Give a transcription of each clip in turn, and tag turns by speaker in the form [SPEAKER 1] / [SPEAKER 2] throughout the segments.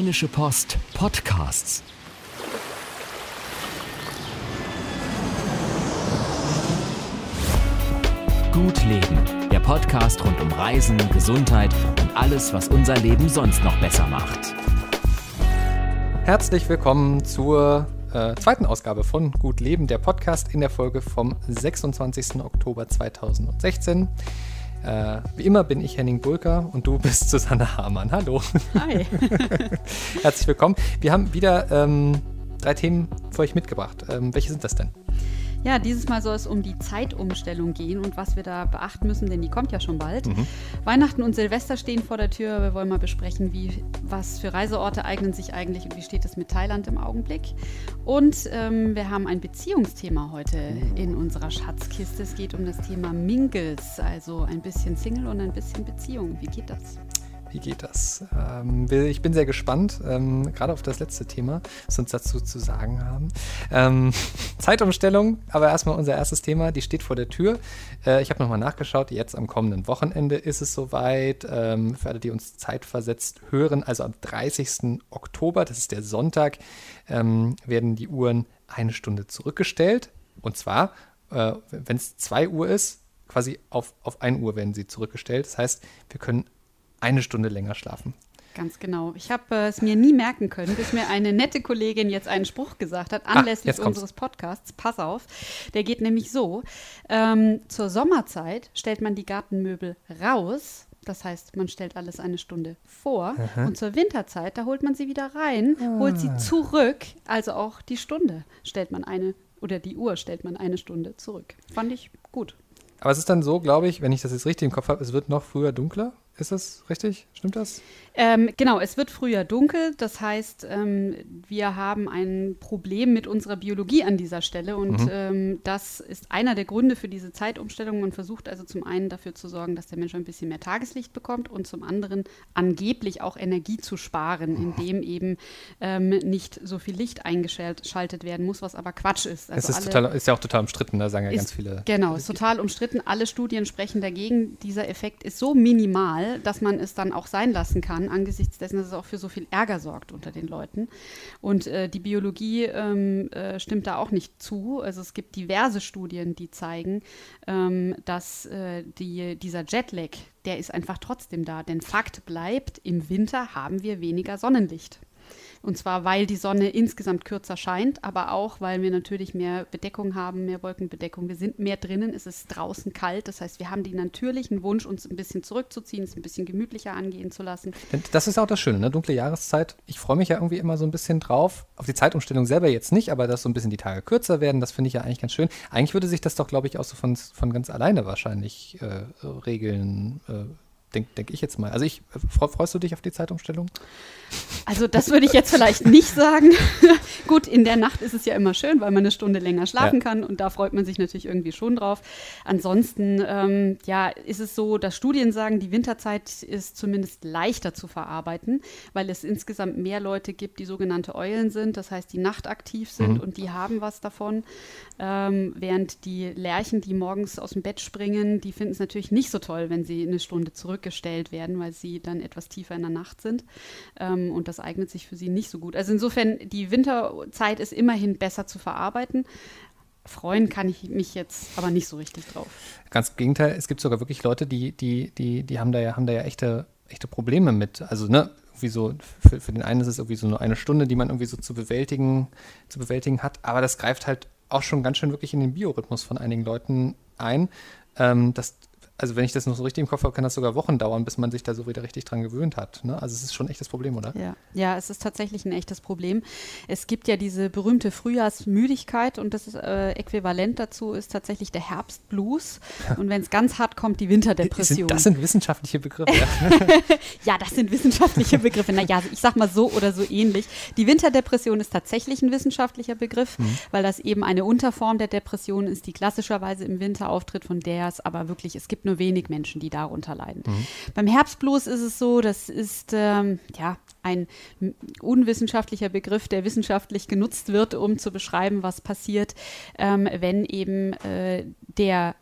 [SPEAKER 1] Rheinische Post Podcasts. Gut Leben, der Podcast rund um Reisen, Gesundheit und alles, was unser Leben sonst noch besser macht.
[SPEAKER 2] Herzlich willkommen zur äh, zweiten Ausgabe von Gut Leben, der Podcast in der Folge vom 26. Oktober 2016. Äh, wie immer bin ich Henning Bulker und du bist Susanne Hamann. Hallo.
[SPEAKER 3] Hi.
[SPEAKER 2] Herzlich willkommen. Wir haben wieder ähm, drei Themen für euch mitgebracht. Ähm, welche sind das denn?
[SPEAKER 3] Ja, dieses Mal soll es um die Zeitumstellung gehen und was wir da beachten müssen, denn die kommt ja schon bald. Mhm. Weihnachten und Silvester stehen vor der Tür. Wir wollen mal besprechen, wie, was für Reiseorte eignen sich eigentlich und wie steht es mit Thailand im Augenblick. Und ähm, wir haben ein Beziehungsthema heute in unserer Schatzkiste. Es geht um das Thema Mingles, also ein bisschen Single und ein bisschen Beziehung. Wie geht das?
[SPEAKER 2] Wie geht das? Ähm, ich bin sehr gespannt, ähm, gerade auf das letzte Thema, was uns dazu zu sagen haben. Ähm, Zeitumstellung, aber erstmal unser erstes Thema, die steht vor der Tür. Äh, ich habe nochmal nachgeschaut, jetzt am kommenden Wochenende ist es soweit. Ähm, für alle, die uns zeitversetzt hören, also am 30. Oktober, das ist der Sonntag, ähm, werden die Uhren eine Stunde zurückgestellt. Und zwar, äh, wenn es 2 Uhr ist, quasi auf, auf 1 Uhr werden sie zurückgestellt. Das heißt, wir können eine Stunde länger schlafen.
[SPEAKER 3] Ganz genau. Ich habe äh, es mir nie merken können, bis mir eine nette Kollegin jetzt einen Spruch gesagt hat, anlässlich ah, unseres Podcasts. Pass auf, der geht nämlich so. Ähm, zur Sommerzeit stellt man die Gartenmöbel raus. Das heißt, man stellt alles eine Stunde vor. Aha. Und zur Winterzeit, da holt man sie wieder rein, ah. holt sie zurück. Also auch die Stunde stellt man eine, oder die Uhr stellt man eine Stunde zurück. Fand ich gut.
[SPEAKER 2] Aber es ist dann so, glaube ich, wenn ich das jetzt richtig im Kopf habe, es wird noch früher dunkler. Ist das richtig? Stimmt das?
[SPEAKER 3] Ähm, genau, es wird früher dunkel. Das heißt, ähm, wir haben ein Problem mit unserer Biologie an dieser Stelle. Und mhm. ähm, das ist einer der Gründe für diese Zeitumstellung. Man versucht also zum einen dafür zu sorgen, dass der Mensch ein bisschen mehr Tageslicht bekommt und zum anderen angeblich auch Energie zu sparen, indem eben ähm, nicht so viel Licht eingeschaltet werden muss, was aber Quatsch ist.
[SPEAKER 2] Also es ist, total, ist ja auch total umstritten, da sagen ja ist, ganz viele.
[SPEAKER 3] Genau, ist total umstritten. Alle Studien sprechen dagegen. Dieser Effekt ist so minimal dass man es dann auch sein lassen kann, angesichts dessen, dass es auch für so viel Ärger sorgt unter den Leuten. Und äh, die Biologie ähm, äh, stimmt da auch nicht zu. Also es gibt diverse Studien, die zeigen, ähm, dass äh, die, dieser Jetlag, der ist einfach trotzdem da. Denn Fakt bleibt, im Winter haben wir weniger Sonnenlicht. Und zwar, weil die Sonne insgesamt kürzer scheint, aber auch, weil wir natürlich mehr Bedeckung haben, mehr Wolkenbedeckung. Wir sind mehr drinnen, es ist draußen kalt. Das heißt, wir haben den natürlichen Wunsch, uns ein bisschen zurückzuziehen, es ein bisschen gemütlicher angehen zu lassen.
[SPEAKER 2] Das ist auch das Schöne, ne? dunkle Jahreszeit. Ich freue mich ja irgendwie immer so ein bisschen drauf. Auf die Zeitumstellung selber jetzt nicht, aber dass so ein bisschen die Tage kürzer werden, das finde ich ja eigentlich ganz schön. Eigentlich würde sich das doch, glaube ich, auch so von, von ganz alleine wahrscheinlich äh, regeln. Äh, denke denk ich jetzt mal. Also ich, freust du dich auf die Zeitumstellung?
[SPEAKER 3] Also das würde ich jetzt vielleicht nicht sagen. Gut, in der Nacht ist es ja immer schön, weil man eine Stunde länger schlafen ja. kann und da freut man sich natürlich irgendwie schon drauf. Ansonsten, ähm, ja, ist es so, dass Studien sagen, die Winterzeit ist zumindest leichter zu verarbeiten, weil es insgesamt mehr Leute gibt, die sogenannte Eulen sind, das heißt, die nachtaktiv sind mhm. und die haben was davon. Ähm, während die Lerchen, die morgens aus dem Bett springen, die finden es natürlich nicht so toll, wenn sie eine Stunde zurückgestellt werden, weil sie dann etwas tiefer in der Nacht sind. Ähm, und das eignet sich für sie nicht so gut. Also insofern, die Winterzeit ist immerhin besser zu verarbeiten. Freuen kann ich mich jetzt aber nicht so richtig drauf.
[SPEAKER 2] Ganz im Gegenteil, es gibt sogar wirklich Leute, die, die, die, die haben da ja, haben da ja echte, echte Probleme mit. Also, ne, irgendwie so, für, für den einen ist es irgendwie so nur eine Stunde, die man irgendwie so zu bewältigen, zu bewältigen hat, aber das greift halt auch schon ganz schön wirklich in den Biorhythmus von einigen Leuten ein. Ähm, das also wenn ich das noch so richtig im Kopf habe, kann das sogar Wochen dauern, bis man sich da so wieder richtig dran gewöhnt hat. Ne? Also es ist schon ein echtes Problem, oder?
[SPEAKER 3] Ja. ja, es ist tatsächlich ein echtes Problem. Es gibt ja diese berühmte Frühjahrsmüdigkeit und das ist, äh, Äquivalent dazu ist tatsächlich der Herbstblues. Ja. Und wenn es ganz hart kommt, die Winterdepression.
[SPEAKER 2] Das sind wissenschaftliche Begriffe.
[SPEAKER 3] ja, das sind wissenschaftliche Begriffe. Naja, ich sag mal so oder so ähnlich. Die Winterdepression ist tatsächlich ein wissenschaftlicher Begriff, mhm. weil das eben eine Unterform der Depression ist, die klassischerweise im Winter auftritt, von der es aber wirklich, es gibt nur wenig Menschen, die darunter leiden. Mhm. Beim Herbstblues ist es so, das ist ähm, ja ein unwissenschaftlicher Begriff, der wissenschaftlich genutzt wird, um zu beschreiben, was passiert, ähm, wenn eben äh, der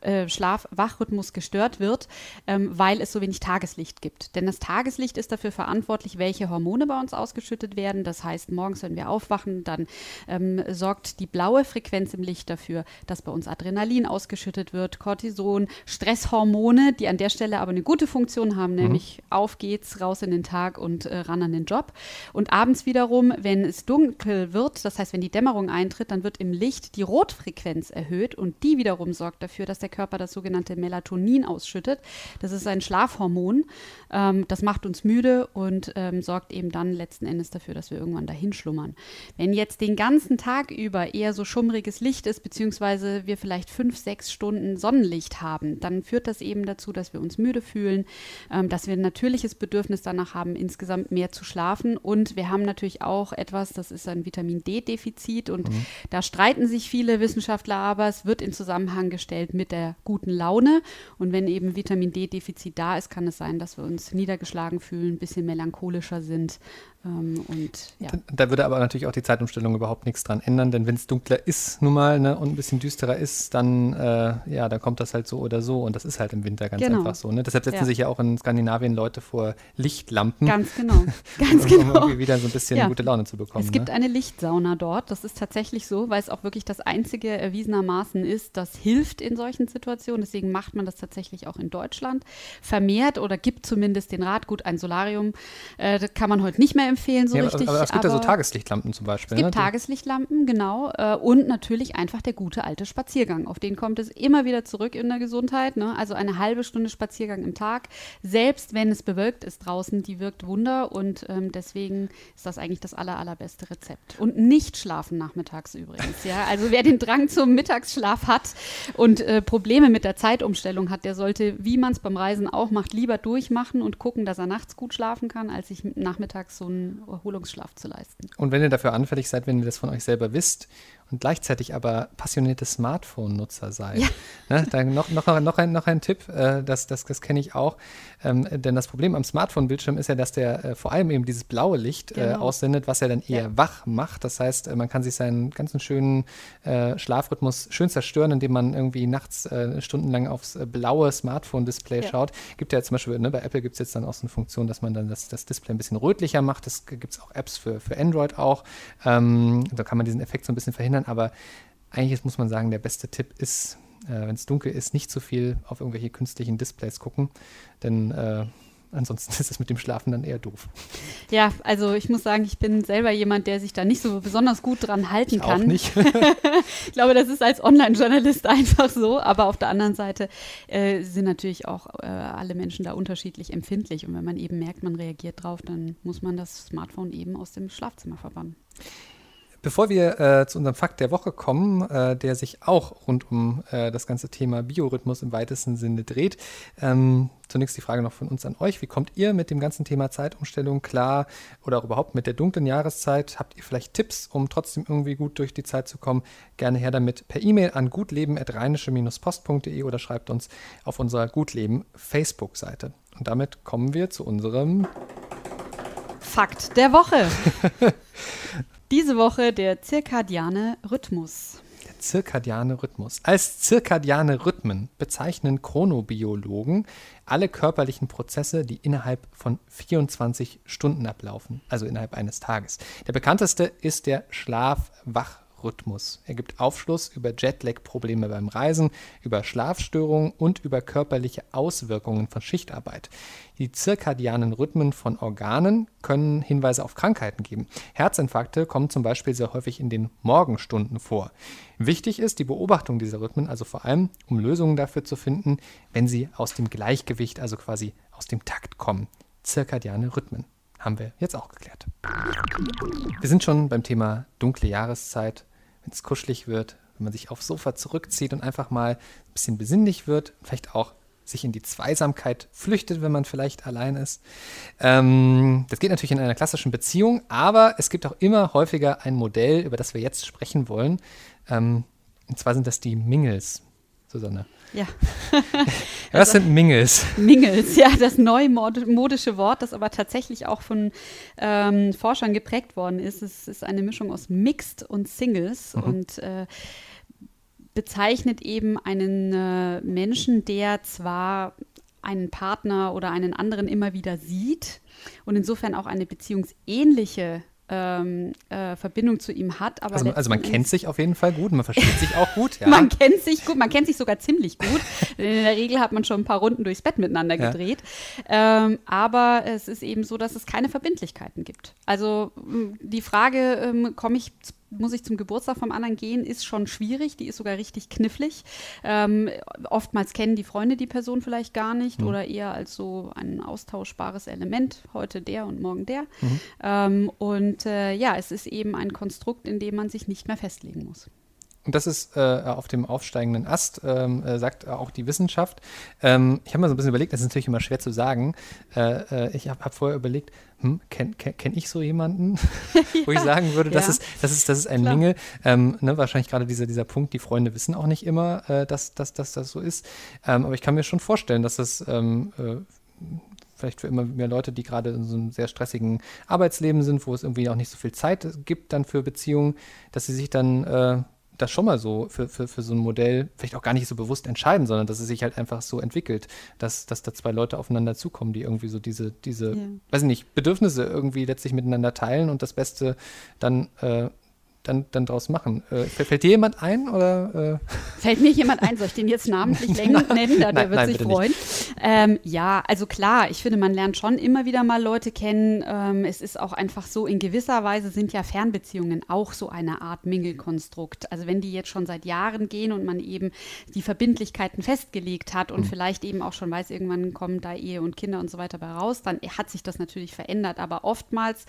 [SPEAKER 3] äh, Schlaf-Wachrhythmus gestört wird, ähm, weil es so wenig Tageslicht gibt. Denn das Tageslicht ist dafür verantwortlich, welche Hormone bei uns ausgeschüttet werden. Das heißt, morgens, wenn wir aufwachen, dann ähm, sorgt die blaue Frequenz im Licht dafür, dass bei uns Adrenalin ausgeschüttet wird, Cortison, Stresshormone, die an der Stelle aber eine gute Funktion haben, mhm. nämlich auf geht's, raus in den Tag und äh, ran an den Job. Und abends wiederum, wenn es dunkel wird, das heißt, wenn die Dämmerung eintritt, dann wird im Licht die Rotfrequenz erhöht und die wiederum sorgt dafür, dass der Körper das sogenannte Melatonin ausschüttet. Das ist ein Schlafhormon. Ähm, das macht uns müde und ähm, sorgt eben dann letzten Endes dafür, dass wir irgendwann dahin schlummern. Wenn jetzt den ganzen Tag über eher so schummriges Licht ist, beziehungsweise wir vielleicht fünf, sechs Stunden Sonnenlicht haben, dann führt das eben dazu, dass wir uns müde fühlen, ähm, dass wir ein natürliches Bedürfnis danach haben, insgesamt mehr zu schlafen. Und wir haben natürlich auch etwas, das ist ein Vitamin D-Defizit. Und mhm. da streiten sich viele Wissenschaftler aber, es wird in Zusammenhang gestellt mit der guten Laune. Und wenn eben Vitamin D-Defizit da ist, kann es sein, dass wir uns niedergeschlagen fühlen, ein bisschen melancholischer sind, und, ja.
[SPEAKER 2] Da würde aber natürlich auch die Zeitumstellung überhaupt nichts dran ändern, denn wenn es dunkler ist nun mal ne, und ein bisschen düsterer ist, dann, äh, ja, dann kommt das halt so oder so und das ist halt im Winter ganz genau. einfach so. Ne? Deshalb setzen ja. sich ja auch in Skandinavien Leute vor Lichtlampen.
[SPEAKER 3] Ganz genau, ganz
[SPEAKER 2] um,
[SPEAKER 3] genau.
[SPEAKER 2] Um irgendwie wieder so ein bisschen ja. gute Laune zu bekommen.
[SPEAKER 3] Es gibt
[SPEAKER 2] ne?
[SPEAKER 3] eine Lichtsauna dort, das ist tatsächlich so, weil es auch wirklich das einzige erwiesenermaßen ist, das hilft in solchen Situationen. Deswegen macht man das tatsächlich auch in Deutschland vermehrt oder gibt zumindest den Rat, gut, ein Solarium äh, kann man heute nicht mehr empfehlen, so ja, richtig.
[SPEAKER 2] Aber, es gibt aber ja so Tageslichtlampen zum Beispiel.
[SPEAKER 3] Es gibt ne? Tageslichtlampen, genau. Äh, und natürlich einfach der gute alte Spaziergang. Auf den kommt es immer wieder zurück in der Gesundheit. Ne? Also eine halbe Stunde Spaziergang im Tag, selbst wenn es bewölkt ist draußen, die wirkt Wunder. Und ähm, deswegen ist das eigentlich das aller, allerbeste Rezept. Und nicht schlafen nachmittags übrigens. ja? Also wer den Drang zum Mittagsschlaf hat und äh, Probleme mit der Zeitumstellung hat, der sollte, wie man es beim Reisen auch macht, lieber durchmachen und gucken, dass er nachts gut schlafen kann, als sich nachmittags so ein Erholungsschlaf zu leisten.
[SPEAKER 2] Und wenn ihr dafür anfällig seid, wenn ihr das von euch selber wisst und gleichzeitig aber passionierte Smartphone-Nutzer seid. Ja. Ne, dann noch, noch, noch, ein, noch ein Tipp, äh, das, das, das kenne ich auch. Ähm, denn das Problem am Smartphone-Bildschirm ist ja, dass der äh, vor allem eben dieses blaue Licht äh, genau. aussendet, was er dann eher ja. wach macht. Das heißt, äh, man kann sich seinen ganzen schönen äh, Schlafrhythmus schön zerstören, indem man irgendwie nachts äh, stundenlang aufs blaue Smartphone-Display ja. schaut. Gibt ja zum Beispiel, ne, bei Apple gibt es jetzt dann auch so eine Funktion, dass man dann das, das Display ein bisschen rötlicher macht. Das gibt es auch Apps für, für Android auch. Ähm, da kann man diesen Effekt so ein bisschen verhindern. Aber eigentlich muss man sagen, der beste Tipp ist, äh, wenn es dunkel ist, nicht zu viel auf irgendwelche künstlichen Displays gucken, denn äh, ansonsten ist es mit dem Schlafen dann eher doof.
[SPEAKER 3] Ja, also ich muss sagen, ich bin selber jemand, der sich da nicht so besonders gut dran halten
[SPEAKER 2] ich
[SPEAKER 3] kann.
[SPEAKER 2] Auch nicht.
[SPEAKER 3] ich glaube, das ist als Online-Journalist einfach so, aber auf der anderen Seite äh, sind natürlich auch äh, alle Menschen da unterschiedlich empfindlich und wenn man eben merkt, man reagiert drauf, dann muss man das Smartphone eben aus dem Schlafzimmer verbannen.
[SPEAKER 2] Bevor wir äh, zu unserem Fakt der Woche kommen, äh, der sich auch rund um äh, das ganze Thema Biorhythmus im weitesten Sinne dreht, ähm, zunächst die Frage noch von uns an euch. Wie kommt ihr mit dem ganzen Thema Zeitumstellung klar oder auch überhaupt mit der dunklen Jahreszeit? Habt ihr vielleicht Tipps, um trotzdem irgendwie gut durch die Zeit zu kommen? Gerne her damit per E-Mail an gutleben.rheinische-post.de oder schreibt uns auf unserer Gutleben Facebook-Seite. Und damit kommen wir zu unserem
[SPEAKER 3] Fakt der Woche. Diese Woche der zirkadiane Rhythmus.
[SPEAKER 2] Der zirkadiane Rhythmus. Als zirkadiane Rhythmen bezeichnen Chronobiologen alle körperlichen Prozesse, die innerhalb von 24 Stunden ablaufen, also innerhalb eines Tages. Der bekannteste ist der Schlaf-Wach- Rhythmus. Er gibt Aufschluss über Jetlag-Probleme beim Reisen, über Schlafstörungen und über körperliche Auswirkungen von Schichtarbeit. Die zirkadianen Rhythmen von Organen können Hinweise auf Krankheiten geben. Herzinfarkte kommen zum Beispiel sehr häufig in den Morgenstunden vor. Wichtig ist die Beobachtung dieser Rhythmen, also vor allem, um Lösungen dafür zu finden, wenn sie aus dem Gleichgewicht, also quasi aus dem Takt kommen. Zirkadiane Rhythmen haben wir jetzt auch geklärt. Wir sind schon beim Thema dunkle Jahreszeit wenn es kuschelig wird, wenn man sich aufs Sofa zurückzieht und einfach mal ein bisschen besinnlich wird, vielleicht auch sich in die Zweisamkeit flüchtet, wenn man vielleicht allein ist. Ähm, das geht natürlich in einer klassischen Beziehung, aber es gibt auch immer häufiger ein Modell, über das wir jetzt sprechen wollen. Ähm, und zwar sind das die Mingles, Susanne.
[SPEAKER 3] Ja.
[SPEAKER 2] Was also, sind Mingles?
[SPEAKER 3] Mingles, ja, das neumodische Wort, das aber tatsächlich auch von ähm, Forschern geprägt worden ist. Es ist eine Mischung aus Mixed und Singles mhm. und äh, bezeichnet eben einen äh, Menschen, der zwar einen Partner oder einen anderen immer wieder sieht und insofern auch eine beziehungsähnliche ähm, äh, Verbindung zu ihm hat. Aber
[SPEAKER 2] also, also man kennt sich auf jeden Fall gut, man versteht sich auch gut. Ja.
[SPEAKER 3] man kennt sich gut, man kennt sich sogar ziemlich gut. in der Regel hat man schon ein paar Runden durchs Bett miteinander gedreht. Ja. Ähm, aber es ist eben so, dass es keine Verbindlichkeiten gibt. Also die Frage, ähm, komme ich muss ich zum Geburtstag vom anderen gehen, ist schon schwierig. Die ist sogar richtig knifflig. Ähm, oftmals kennen die Freunde die Person vielleicht gar nicht mhm. oder eher als so ein austauschbares Element. Heute der und morgen der. Mhm. Ähm, und äh, ja, es ist eben ein Konstrukt, in dem man sich nicht mehr festlegen muss.
[SPEAKER 2] Und das ist äh, auf dem aufsteigenden Ast, ähm, äh, sagt auch die Wissenschaft. Ähm, ich habe mir so ein bisschen überlegt, das ist natürlich immer schwer zu sagen. Äh, äh ich habe hab vorher überlegt, hm, kenne kenn, kenn ich so jemanden, wo ich sagen würde, das, ja. ist, das, ist, das ist ein Klar. Mingel. Ähm, ne, wahrscheinlich gerade dieser, dieser Punkt, die Freunde wissen auch nicht immer, äh, dass, dass, dass das so ist. Ähm, aber ich kann mir schon vorstellen, dass das ähm, äh, vielleicht für immer mehr Leute, die gerade in so einem sehr stressigen Arbeitsleben sind, wo es irgendwie auch nicht so viel Zeit gibt dann für Beziehungen, dass sie sich dann äh, das schon mal so für, für, für so ein Modell vielleicht auch gar nicht so bewusst entscheiden, sondern dass es sich halt einfach so entwickelt, dass, dass da zwei Leute aufeinander zukommen, die irgendwie so diese, diese, ja. weiß ich nicht, Bedürfnisse irgendwie letztlich miteinander teilen und das Beste dann äh, dann, dann draus machen. Äh, fällt dir jemand ein? Oder,
[SPEAKER 3] äh? Fällt mir jemand ein? Soll ich den jetzt namentlich nennen? Der nein, wird nein, sich freuen. Ähm, ja, also klar, ich finde, man lernt schon immer wieder mal Leute kennen. Ähm, es ist auch einfach so, in gewisser Weise sind ja Fernbeziehungen auch so eine Art Mingelkonstrukt. Also wenn die jetzt schon seit Jahren gehen und man eben die Verbindlichkeiten festgelegt hat und mhm. vielleicht eben auch schon weiß, irgendwann kommen da Ehe und Kinder und so weiter bei raus, dann hat sich das natürlich verändert. Aber oftmals,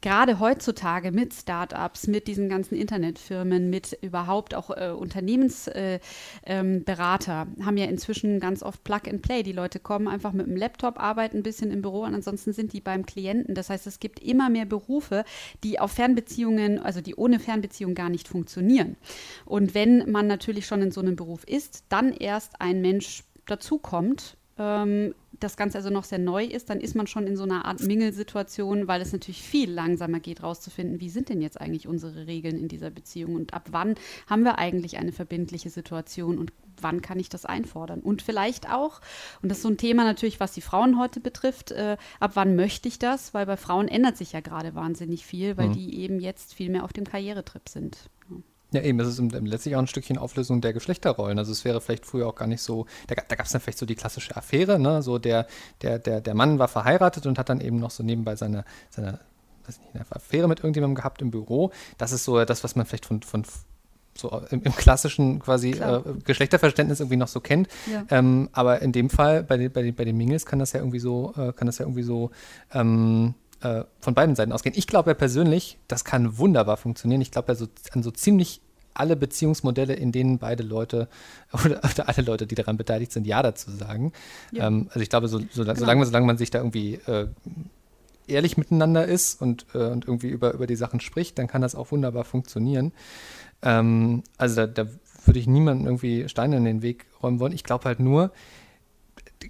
[SPEAKER 3] gerade heutzutage mit Startups, mit diesen ganzen Internetfirmen, mit überhaupt auch äh, Unternehmensberater, äh, ähm, haben ja inzwischen ganz oft Plug and Play. Die Leute kommen einfach mit dem Laptop, arbeiten ein bisschen im Büro und ansonsten sind die beim Klienten. Das heißt, es gibt immer mehr Berufe, die auf Fernbeziehungen, also die ohne Fernbeziehung gar nicht funktionieren. Und wenn man natürlich schon in so einem Beruf ist, dann erst ein Mensch dazukommt, ähm, das Ganze also noch sehr neu ist, dann ist man schon in so einer Art Mingelsituation, weil es natürlich viel langsamer geht, rauszufinden, wie sind denn jetzt eigentlich unsere Regeln in dieser Beziehung und ab wann haben wir eigentlich eine verbindliche Situation und wann kann ich das einfordern? Und vielleicht auch, und das ist so ein Thema natürlich, was die Frauen heute betrifft, äh, ab wann möchte ich das? Weil bei Frauen ändert sich ja gerade wahnsinnig viel, weil mhm. die eben jetzt viel mehr auf dem Karrieretrip sind. Ja.
[SPEAKER 2] Ja, eben, es ist letztlich auch ein Stückchen Auflösung der Geschlechterrollen. Also es wäre vielleicht früher auch gar nicht so, da, da gab es dann vielleicht so die klassische Affäre, ne? So der, der, der, der Mann war verheiratet und hat dann eben noch so nebenbei seine, seine weiß nicht, eine Affäre mit irgendjemandem gehabt im Büro. Das ist so das, was man vielleicht von, von so im, im klassischen quasi äh, Geschlechterverständnis irgendwie noch so kennt. Ja. Ähm, aber in dem Fall, bei, den, bei, den, bei den Mingles kann das ja irgendwie so, äh, kann das ja irgendwie so ähm, äh, von beiden Seiten ausgehen. Ich glaube ja persönlich, das kann wunderbar funktionieren. Ich glaube ja so an so ziemlich alle Beziehungsmodelle, in denen beide Leute oder, oder, alle Leute, die daran beteiligt sind, Ja dazu sagen. Ja. Ähm, also ich glaube, so, so, genau. solange, solange man sich da irgendwie äh, ehrlich miteinander ist und, äh, und irgendwie über, über die Sachen spricht, dann kann das auch wunderbar funktionieren. Ähm, also da, da würde ich niemandem irgendwie Steine in den Weg räumen wollen. Ich glaube halt nur,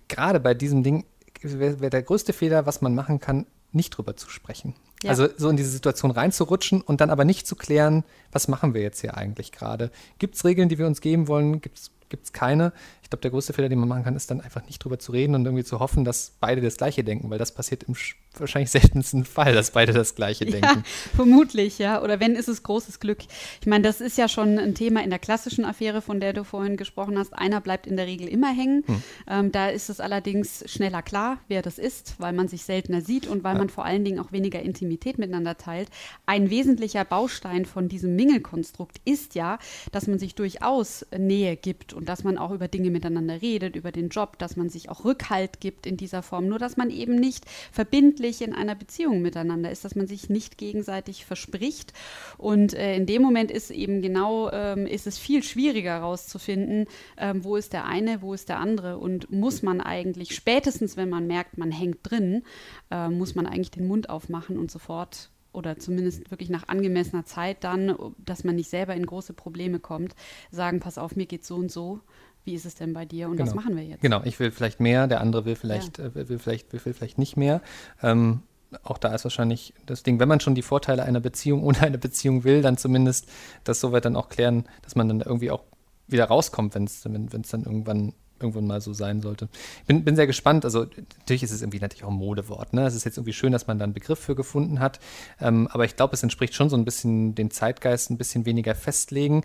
[SPEAKER 2] gerade bei diesem Ding wäre wär der größte Fehler, was man machen kann, nicht drüber zu sprechen. Ja. Also so in diese Situation reinzurutschen und dann aber nicht zu klären, was machen wir jetzt hier eigentlich gerade? Gibt es Regeln, die wir uns geben wollen? Gibt es keine? Ich glaube, der größte Fehler, den man machen kann, ist dann einfach nicht drüber zu reden und irgendwie zu hoffen, dass beide das Gleiche denken, weil das passiert im wahrscheinlich seltensten Fall, dass beide das Gleiche denken. Ja,
[SPEAKER 3] vermutlich, ja. Oder wenn, ist es großes Glück. Ich meine, das ist ja schon ein Thema in der klassischen Affäre, von der du vorhin gesprochen hast. Einer bleibt in der Regel immer hängen. Hm. Ähm, da ist es allerdings schneller klar, wer das ist, weil man sich seltener sieht und weil ja. man vor allen Dingen auch weniger Intimität miteinander teilt. Ein wesentlicher Baustein von diesem Mingelkonstrukt ist ja, dass man sich durchaus Nähe gibt und dass man auch über Dinge miteinander redet, über den Job, dass man sich auch Rückhalt gibt in dieser Form, nur dass man eben nicht verbindlich in einer Beziehung miteinander ist, dass man sich nicht gegenseitig verspricht. Und äh, in dem Moment ist eben genau, ähm, ist es viel schwieriger herauszufinden, ähm, wo ist der eine, wo ist der andere. Und muss man eigentlich, spätestens wenn man merkt, man hängt drin, äh, muss man eigentlich den Mund aufmachen und sofort oder zumindest wirklich nach angemessener Zeit dann, dass man nicht selber in große Probleme kommt, sagen, pass auf, mir geht so und so wie ist es denn bei dir und
[SPEAKER 2] genau.
[SPEAKER 3] was machen wir jetzt?
[SPEAKER 2] Genau, ich will vielleicht mehr, der andere will vielleicht, ja. äh, will vielleicht, will, will vielleicht nicht mehr. Ähm, auch da ist wahrscheinlich das Ding, wenn man schon die Vorteile einer Beziehung ohne eine Beziehung will, dann zumindest das soweit dann auch klären, dass man dann irgendwie auch wieder rauskommt, wenn es dann irgendwann irgendwann mal so sein sollte. Bin, bin sehr gespannt. Also natürlich ist es irgendwie natürlich auch ein Modewort. Ne? Es ist jetzt irgendwie schön, dass man da einen Begriff für gefunden hat. Ähm, aber ich glaube, es entspricht schon so ein bisschen den Zeitgeist, ein bisschen weniger festlegen,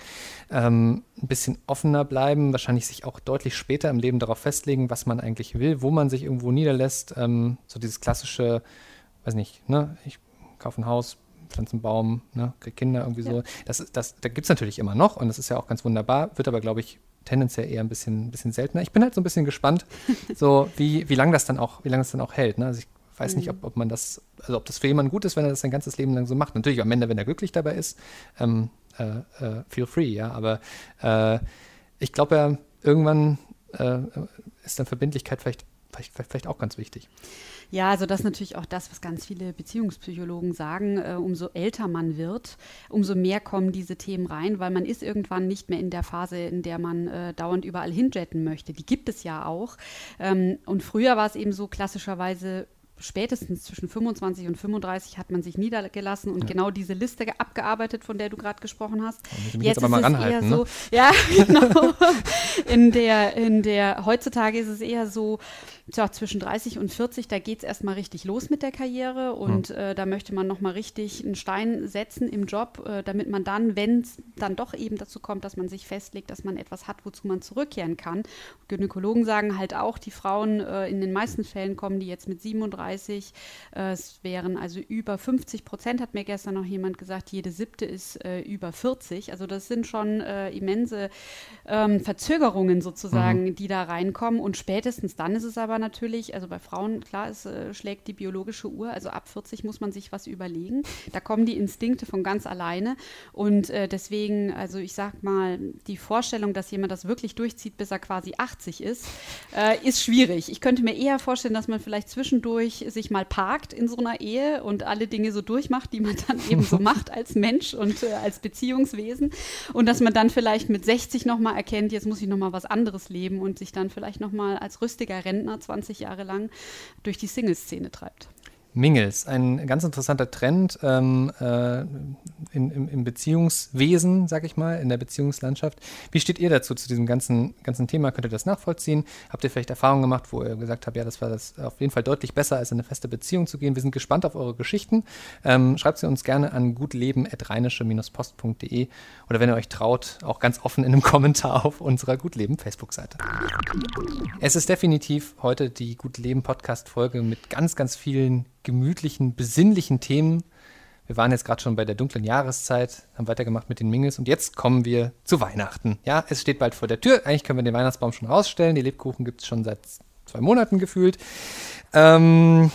[SPEAKER 2] ähm, ein bisschen offener bleiben, wahrscheinlich sich auch deutlich später im Leben darauf festlegen, was man eigentlich will, wo man sich irgendwo niederlässt. Ähm, so dieses klassische, weiß nicht, ne? ich kaufe ein Haus, pflanze einen Baum, ne? kriege Kinder irgendwie ja. so. Das, das, da gibt es natürlich immer noch und das ist ja auch ganz wunderbar, wird aber, glaube ich, tendenziell eher ein bisschen, bisschen seltener. Ich bin halt so ein bisschen gespannt, so wie, wie lange das dann auch, wie lange das dann auch hält. Ne? Also ich weiß mhm. nicht, ob, ob man das, also ob das für jemanden gut ist, wenn er das sein ganzes Leben lang so macht. Natürlich am Ende, wenn er glücklich dabei ist, ähm, äh, äh, feel free, ja. Aber äh, ich glaube ja, irgendwann äh, ist dann Verbindlichkeit vielleicht, vielleicht, vielleicht auch ganz wichtig.
[SPEAKER 3] Ja, also das ist natürlich auch das, was ganz viele Beziehungspsychologen sagen. Äh, umso älter man wird, umso mehr kommen diese Themen rein, weil man ist irgendwann nicht mehr in der Phase, in der man äh, dauernd überall hinjetten möchte. Die gibt es ja auch. Ähm, und früher war es eben so klassischerweise spätestens zwischen 25 und 35 hat man sich niedergelassen und ja. genau diese Liste abgearbeitet, von der du gerade gesprochen hast.
[SPEAKER 2] Jetzt, jetzt aber mal ranhalten,
[SPEAKER 3] ne? so, ja, genau. in der, in der, heutzutage ist es eher so, tja, zwischen 30 und 40, da geht es erstmal richtig los mit der Karriere und mhm. äh, da möchte man nochmal richtig einen Stein setzen im Job, äh, damit man dann, wenn es dann doch eben dazu kommt, dass man sich festlegt, dass man etwas hat, wozu man zurückkehren kann. Gynäkologen sagen halt auch, die Frauen äh, in den meisten Fällen kommen die jetzt mit 37, äh, es wären also über 50 Prozent, hat mir gestern noch jemand gesagt, jede siebte ist äh, über 40. Also das sind schon äh, immense ähm, Verzögerungen sozusagen, mhm. die da reinkommen und spätestens dann ist es aber aber natürlich, also bei Frauen, klar, es äh, schlägt die biologische Uhr, also ab 40 muss man sich was überlegen. Da kommen die Instinkte von ganz alleine. Und äh, deswegen, also ich sag mal, die Vorstellung, dass jemand das wirklich durchzieht, bis er quasi 80 ist, äh, ist schwierig. Ich könnte mir eher vorstellen, dass man vielleicht zwischendurch sich mal parkt in so einer Ehe und alle Dinge so durchmacht, die man dann eben so macht als Mensch und äh, als Beziehungswesen. Und dass man dann vielleicht mit 60 nochmal erkennt, jetzt muss ich nochmal was anderes leben und sich dann vielleicht nochmal als rüstiger Rentner 20 Jahre lang durch die Single-Szene treibt.
[SPEAKER 2] Mingles, ein ganz interessanter Trend ähm, äh, in, im, im, Beziehungswesen, sag ich mal, in der Beziehungslandschaft. Wie steht ihr dazu, zu diesem ganzen, ganzen Thema? Könnt ihr das nachvollziehen? Habt ihr vielleicht Erfahrungen gemacht, wo ihr gesagt habt, ja, das war das auf jeden Fall deutlich besser, als in eine feste Beziehung zu gehen? Wir sind gespannt auf eure Geschichten. Ähm, schreibt sie uns gerne an gutleben.rheinische-post.de oder wenn ihr euch traut, auch ganz offen in einem Kommentar auf unserer Gutleben Facebook-Seite. Es ist definitiv heute die Gutleben Podcast-Folge mit ganz, ganz vielen gemütlichen, besinnlichen Themen. Wir waren jetzt gerade schon bei der dunklen Jahreszeit, haben weitergemacht mit den Mingles und jetzt kommen wir zu Weihnachten. Ja, es steht bald vor der Tür. Eigentlich können wir den Weihnachtsbaum schon rausstellen. Die Lebkuchen gibt es schon seit zwei Monaten gefühlt. Ähm,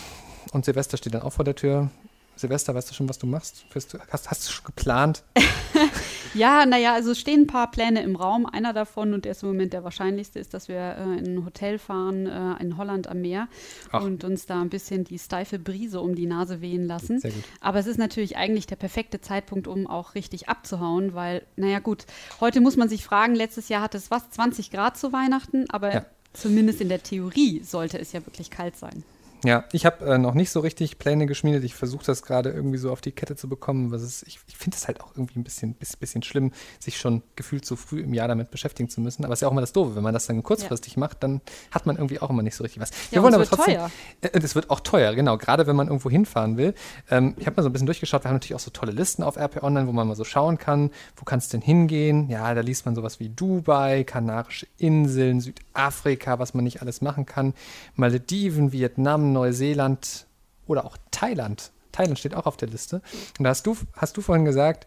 [SPEAKER 2] und Silvester steht dann auch vor der Tür. Silvester, weißt du schon, was du machst? Hast, hast du schon geplant?
[SPEAKER 3] Ja, naja, also es stehen ein paar Pläne im Raum. Einer davon und der ist im Moment der wahrscheinlichste ist, dass wir äh, in ein Hotel fahren äh, in Holland am Meer Ach. und uns da ein bisschen die steife Brise um die Nase wehen lassen. Sehr gut. Aber es ist natürlich eigentlich der perfekte Zeitpunkt, um auch richtig abzuhauen, weil, naja, gut, heute muss man sich fragen, letztes Jahr hat es was, 20 Grad zu Weihnachten, aber ja. zumindest in der Theorie sollte es ja wirklich kalt sein.
[SPEAKER 2] Ja, ich habe äh, noch nicht so richtig Pläne geschmiedet. Ich versuche das gerade irgendwie so auf die Kette zu bekommen. Was ist, ich ich finde es halt auch irgendwie ein bisschen, bisschen schlimm, sich schon gefühlt so früh im Jahr damit beschäftigen zu müssen. Aber es ist ja auch immer das Doofe. Wenn man das dann kurzfristig ja. macht, dann hat man irgendwie auch immer nicht so richtig was. Wir
[SPEAKER 3] ja, wollen aber es wird trotzdem. Teuer.
[SPEAKER 2] Äh, es wird auch teuer, genau. Gerade wenn man irgendwo hinfahren will. Ähm, ich habe mal so ein bisschen durchgeschaut. Wir haben natürlich auch so tolle Listen auf RP Online, wo man mal so schauen kann, wo kann es denn hingehen. Ja, da liest man sowas wie Dubai, Kanarische Inseln, Südafrika, was man nicht alles machen kann. Malediven, Vietnam, Neuseeland oder auch Thailand. Thailand steht auch auf der Liste. Und da hast du, hast du vorhin gesagt,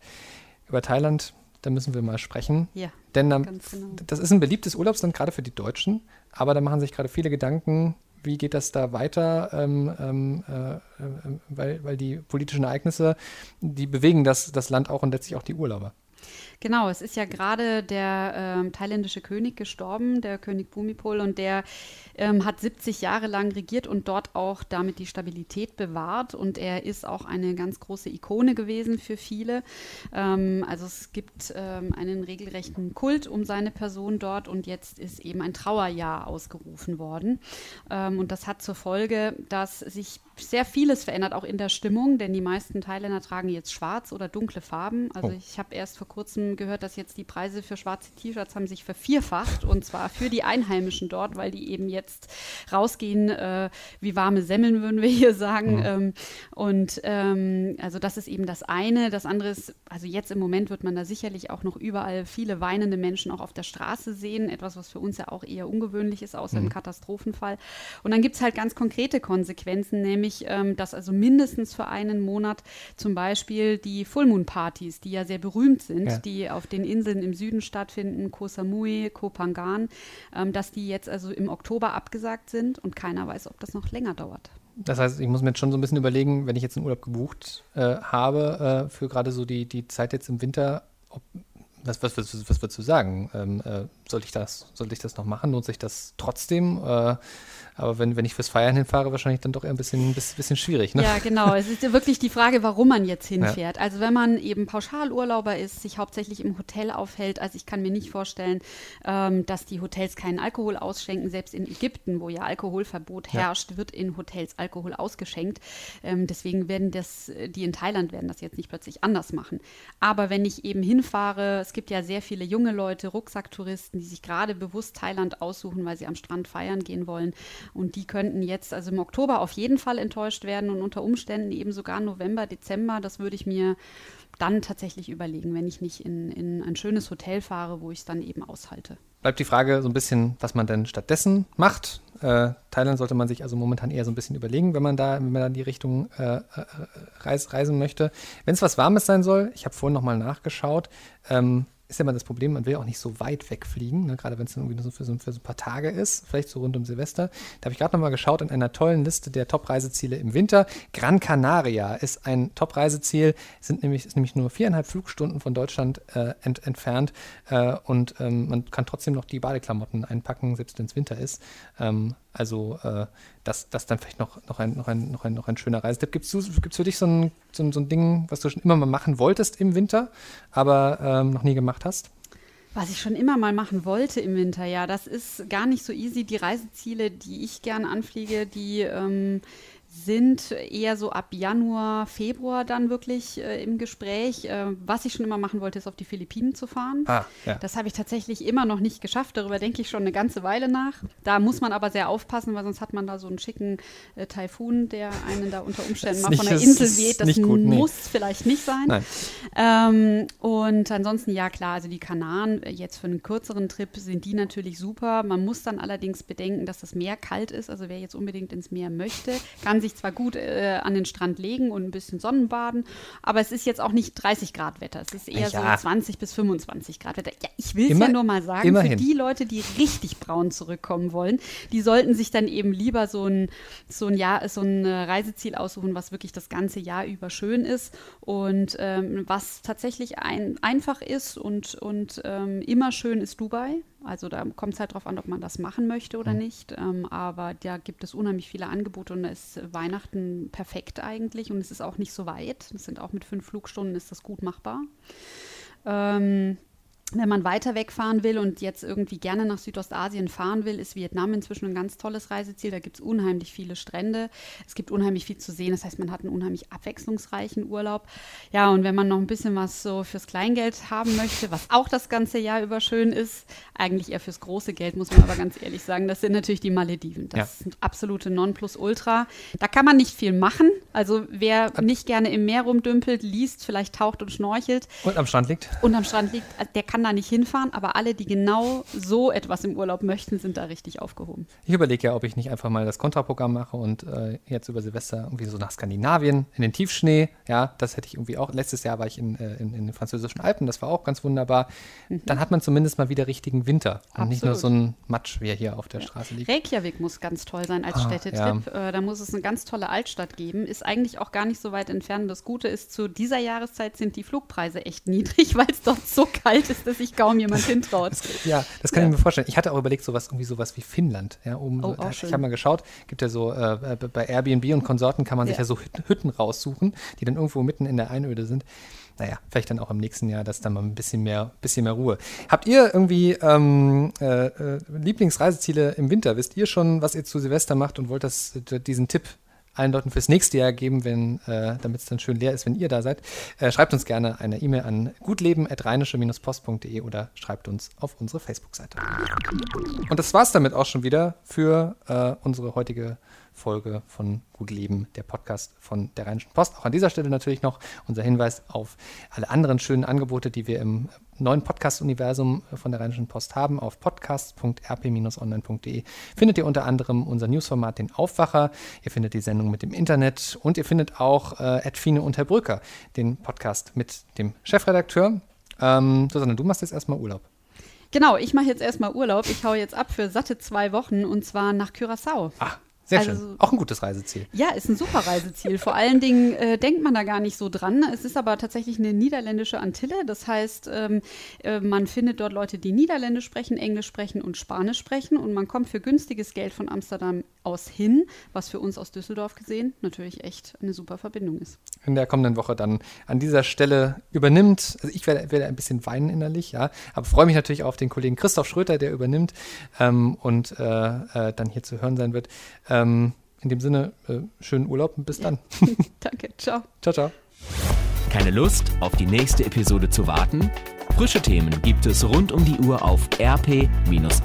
[SPEAKER 2] über Thailand, da müssen wir mal sprechen.
[SPEAKER 3] Ja.
[SPEAKER 2] Denn dann, genau. das ist ein beliebtes Urlaubsland, gerade für die Deutschen. Aber da machen sich gerade viele Gedanken, wie geht das da weiter, ähm, ähm, äh, äh, weil, weil die politischen Ereignisse, die bewegen das, das Land auch und letztlich auch die Urlauber.
[SPEAKER 3] Genau, es ist ja gerade der ähm, thailändische König gestorben, der König Bhumipol, und der ähm, hat 70 Jahre lang regiert und dort auch damit die Stabilität bewahrt. Und er ist auch eine ganz große Ikone gewesen für viele. Ähm, also es gibt ähm, einen regelrechten Kult um seine Person dort und jetzt ist eben ein Trauerjahr ausgerufen worden. Ähm, und das hat zur Folge, dass sich sehr vieles verändert, auch in der Stimmung, denn die meisten Thailänder tragen jetzt schwarz oder dunkle Farben. Also oh. ich habe erst vor kurzem gehört, dass jetzt die Preise für schwarze T-Shirts haben sich vervierfacht und zwar für die Einheimischen dort, weil die eben jetzt rausgehen äh, wie warme Semmeln, würden wir hier sagen. Mhm. Ähm, und ähm, also das ist eben das eine. Das andere ist, also jetzt im Moment wird man da sicherlich auch noch überall viele weinende Menschen auch auf der Straße sehen. Etwas, was für uns ja auch eher ungewöhnlich ist, außer mhm. im Katastrophenfall. Und dann gibt es halt ganz konkrete Konsequenzen, nämlich, ähm, dass also mindestens für einen Monat zum Beispiel die Full Moon Partys, die ja sehr berühmt sind, ja. die auf den Inseln im Süden stattfinden, Koh Samui, Koh Phangan, ähm, dass die jetzt also im Oktober abgesagt sind und keiner weiß, ob das noch länger dauert.
[SPEAKER 2] Das heißt, ich muss mir jetzt schon so ein bisschen überlegen, wenn ich jetzt einen Urlaub gebucht äh, habe, äh, für gerade so die, die Zeit jetzt im Winter, ob, was, was, was, was würdest du sagen? Ähm, äh, soll ich das, sollte ich das noch machen? Lohnt sich das trotzdem? Äh, aber wenn, wenn ich fürs Feiern hinfahre, wahrscheinlich dann doch eher ein bisschen, bisschen schwierig. Ne?
[SPEAKER 3] Ja, genau. Es ist ja wirklich die Frage, warum man jetzt hinfährt. Ja. Also wenn man eben Pauschalurlauber ist, sich hauptsächlich im Hotel aufhält, also ich kann mir nicht vorstellen, ähm, dass die Hotels keinen Alkohol ausschenken. Selbst in Ägypten, wo ja Alkoholverbot herrscht, ja. wird in Hotels Alkohol ausgeschenkt. Ähm, deswegen werden das, die in Thailand werden das jetzt nicht plötzlich anders machen. Aber wenn ich eben hinfahre, es gibt ja sehr viele junge Leute, Rucksacktouristen, die sich gerade bewusst Thailand aussuchen, weil sie am Strand feiern gehen wollen. Und die könnten jetzt also im Oktober auf jeden Fall enttäuscht werden und unter Umständen eben sogar November, Dezember. Das würde ich mir dann tatsächlich überlegen, wenn ich nicht in, in ein schönes Hotel fahre, wo ich es dann eben aushalte.
[SPEAKER 2] Bleibt die Frage so ein bisschen, was man denn stattdessen macht. Äh, Thailand sollte man sich also momentan eher so ein bisschen überlegen, wenn man da, wenn man da in die Richtung äh, äh reis, reisen möchte. Wenn es was Warmes sein soll, ich habe vorhin nochmal nachgeschaut, ähm, ist ja immer das Problem, man will auch nicht so weit wegfliegen, ne? gerade wenn es irgendwie nur so für, so für, so ein paar Tage ist, vielleicht so rund um Silvester. Da habe ich gerade nochmal geschaut in einer tollen Liste der Top-Reiseziele im Winter. Gran Canaria ist ein Top-Reiseziel, sind nämlich, ist nämlich nur viereinhalb Flugstunden von Deutschland äh, ent, entfernt äh, und ähm, man kann trotzdem noch die Badeklamotten einpacken, selbst wenn es Winter ist. Ähm, also äh, das, das dann vielleicht noch, noch, ein, noch, ein, noch, ein, noch ein schöner Reisetipp. Gibt es für dich so ein, so, so ein Ding, was du schon immer mal machen wolltest im Winter, aber ähm, noch nie gemacht hast?
[SPEAKER 3] Was ich schon immer mal machen wollte im Winter, ja, das ist gar nicht so easy. Die Reiseziele, die ich gern anfliege, die ähm, sind eher so ab Januar, Februar dann wirklich äh, im Gespräch. Äh, was ich schon immer machen wollte, ist auf die Philippinen zu fahren. Ah, ja. Das habe ich tatsächlich immer noch nicht geschafft. Darüber denke ich schon eine ganze Weile nach. Da muss man aber sehr aufpassen, weil sonst hat man da so einen schicken äh, Taifun, der einen da unter Umständen mal von der Insel weht. Das gut, nee. muss vielleicht nicht sein. Ähm, und ansonsten, ja klar, also die Kanaren äh, jetzt für einen kürzeren Trip sind die natürlich super. Man muss dann allerdings bedenken, dass das Meer kalt ist. Also wer jetzt unbedingt ins Meer möchte, kann sich zwar gut äh, an den Strand legen und ein bisschen Sonnenbaden, aber es ist jetzt auch nicht 30 Grad Wetter. Es ist eher ja. so 20 bis 25 Grad Wetter. Ja, ich will es ja nur mal sagen, immerhin. für die Leute, die richtig braun zurückkommen wollen, die sollten sich dann eben lieber so ein, so ein, Jahr, so ein äh, Reiseziel aussuchen, was wirklich das ganze Jahr über schön ist und ähm, was tatsächlich ein, einfach ist und, und ähm, immer schön ist Dubai. Also da kommt es halt drauf an, ob man das machen möchte oder nicht. Ähm, aber da gibt es unheimlich viele Angebote und da ist Weihnachten perfekt eigentlich und es ist auch nicht so weit. Das sind auch mit fünf Flugstunden ist das gut machbar. Ähm, wenn man weiter wegfahren will und jetzt irgendwie gerne nach Südostasien fahren will, ist Vietnam inzwischen ein ganz tolles Reiseziel. Da gibt es unheimlich viele Strände. Es gibt unheimlich viel zu sehen. Das heißt, man hat einen unheimlich abwechslungsreichen Urlaub. Ja, und wenn man noch ein bisschen was so fürs Kleingeld haben möchte, was auch das ganze Jahr über schön ist, eigentlich eher fürs große Geld, muss man aber ganz ehrlich sagen, das sind natürlich die Malediven. Das ja. sind absolute Nonplusultra. Da kann man nicht viel machen. Also wer nicht gerne im Meer rumdümpelt, liest, vielleicht taucht und schnorchelt.
[SPEAKER 2] Und am Strand liegt.
[SPEAKER 3] Und am Strand liegt, der kann kann da nicht hinfahren, aber alle, die genau so etwas im Urlaub möchten, sind da richtig aufgehoben.
[SPEAKER 2] Ich überlege ja, ob ich nicht einfach mal das Kontraprogramm mache und äh, jetzt über Silvester irgendwie so nach Skandinavien in den Tiefschnee. Ja, das hätte ich irgendwie auch. Letztes Jahr war ich in, äh, in, in den französischen Alpen, das war auch ganz wunderbar. Mhm. Dann hat man zumindest mal wieder richtigen Winter und Absolut. nicht nur so ein Matsch, wie er hier auf der ja. Straße liegt.
[SPEAKER 3] Reykjavik muss ganz toll sein als ah, Städtetrip. Ja. Äh, da muss es eine ganz tolle Altstadt geben. Ist eigentlich auch gar nicht so weit entfernt. Das Gute ist, zu dieser Jahreszeit sind die Flugpreise echt niedrig, weil es dort so kalt ist, dass sich kaum jemand hintraut.
[SPEAKER 2] Das, ja, das kann ja. ich mir vorstellen. Ich hatte auch überlegt, sowas irgendwie sowas wie Finnland. Ja, oben oh, so, ich habe mal geschaut, gibt ja so äh, bei Airbnb und Konsorten kann man ja. sich ja so Hütten raussuchen, die dann irgendwo mitten in der Einöde sind. Naja, vielleicht dann auch im nächsten Jahr, dass dann mal ein bisschen mehr, bisschen mehr Ruhe. Habt ihr irgendwie ähm, äh, äh, Lieblingsreiseziele im Winter? Wisst ihr schon, was ihr zu Silvester macht und wollt das, diesen Tipp allen Leuten fürs nächste Jahr geben, wenn, äh, damit es dann schön leer ist, wenn ihr da seid. Äh, schreibt uns gerne eine E-Mail an gutleben.rheinische-post.de oder schreibt uns auf unsere Facebook-Seite. Und das war es damit auch schon wieder für äh, unsere heutige Folge von Gut Leben, der Podcast von der Rheinischen Post. Auch an dieser Stelle natürlich noch unser Hinweis auf alle anderen schönen Angebote, die wir im neuen Podcast-Universum von der Rheinischen Post haben. Auf podcast.rp-online.de findet ihr unter anderem unser Newsformat, den Aufwacher. Ihr findet die Sendung mit dem Internet und ihr findet auch äh, Edfine und Herr Brücker, den Podcast mit dem Chefredakteur. Ähm, Susanne, du machst jetzt erstmal Urlaub.
[SPEAKER 3] Genau, ich mache jetzt erstmal Urlaub. Ich haue jetzt ab für satte zwei Wochen und zwar nach Curaçao.
[SPEAKER 2] Ah, sehr also, schön. Auch ein gutes Reiseziel.
[SPEAKER 3] Ja, ist ein super Reiseziel. Vor allen Dingen äh, denkt man da gar nicht so dran. Es ist aber tatsächlich eine niederländische Antille. Das heißt, ähm, äh, man findet dort Leute, die Niederländisch sprechen, Englisch sprechen und Spanisch sprechen. Und man kommt für günstiges Geld von Amsterdam aus hin, was für uns aus Düsseldorf gesehen natürlich echt eine super Verbindung ist.
[SPEAKER 2] In der kommenden Woche dann an dieser Stelle übernimmt, also ich werde, werde ein bisschen weinen innerlich, ja, aber freue mich natürlich auf den Kollegen Christoph Schröter, der übernimmt ähm, und äh, äh dann hier zu hören sein wird. Ähm, in dem Sinne, äh, schönen Urlaub und bis dann.
[SPEAKER 3] Danke, ciao.
[SPEAKER 2] Ciao, ciao.
[SPEAKER 1] Keine Lust, auf die nächste Episode zu warten? Frische Themen gibt es rund um die Uhr auf rp-online.de.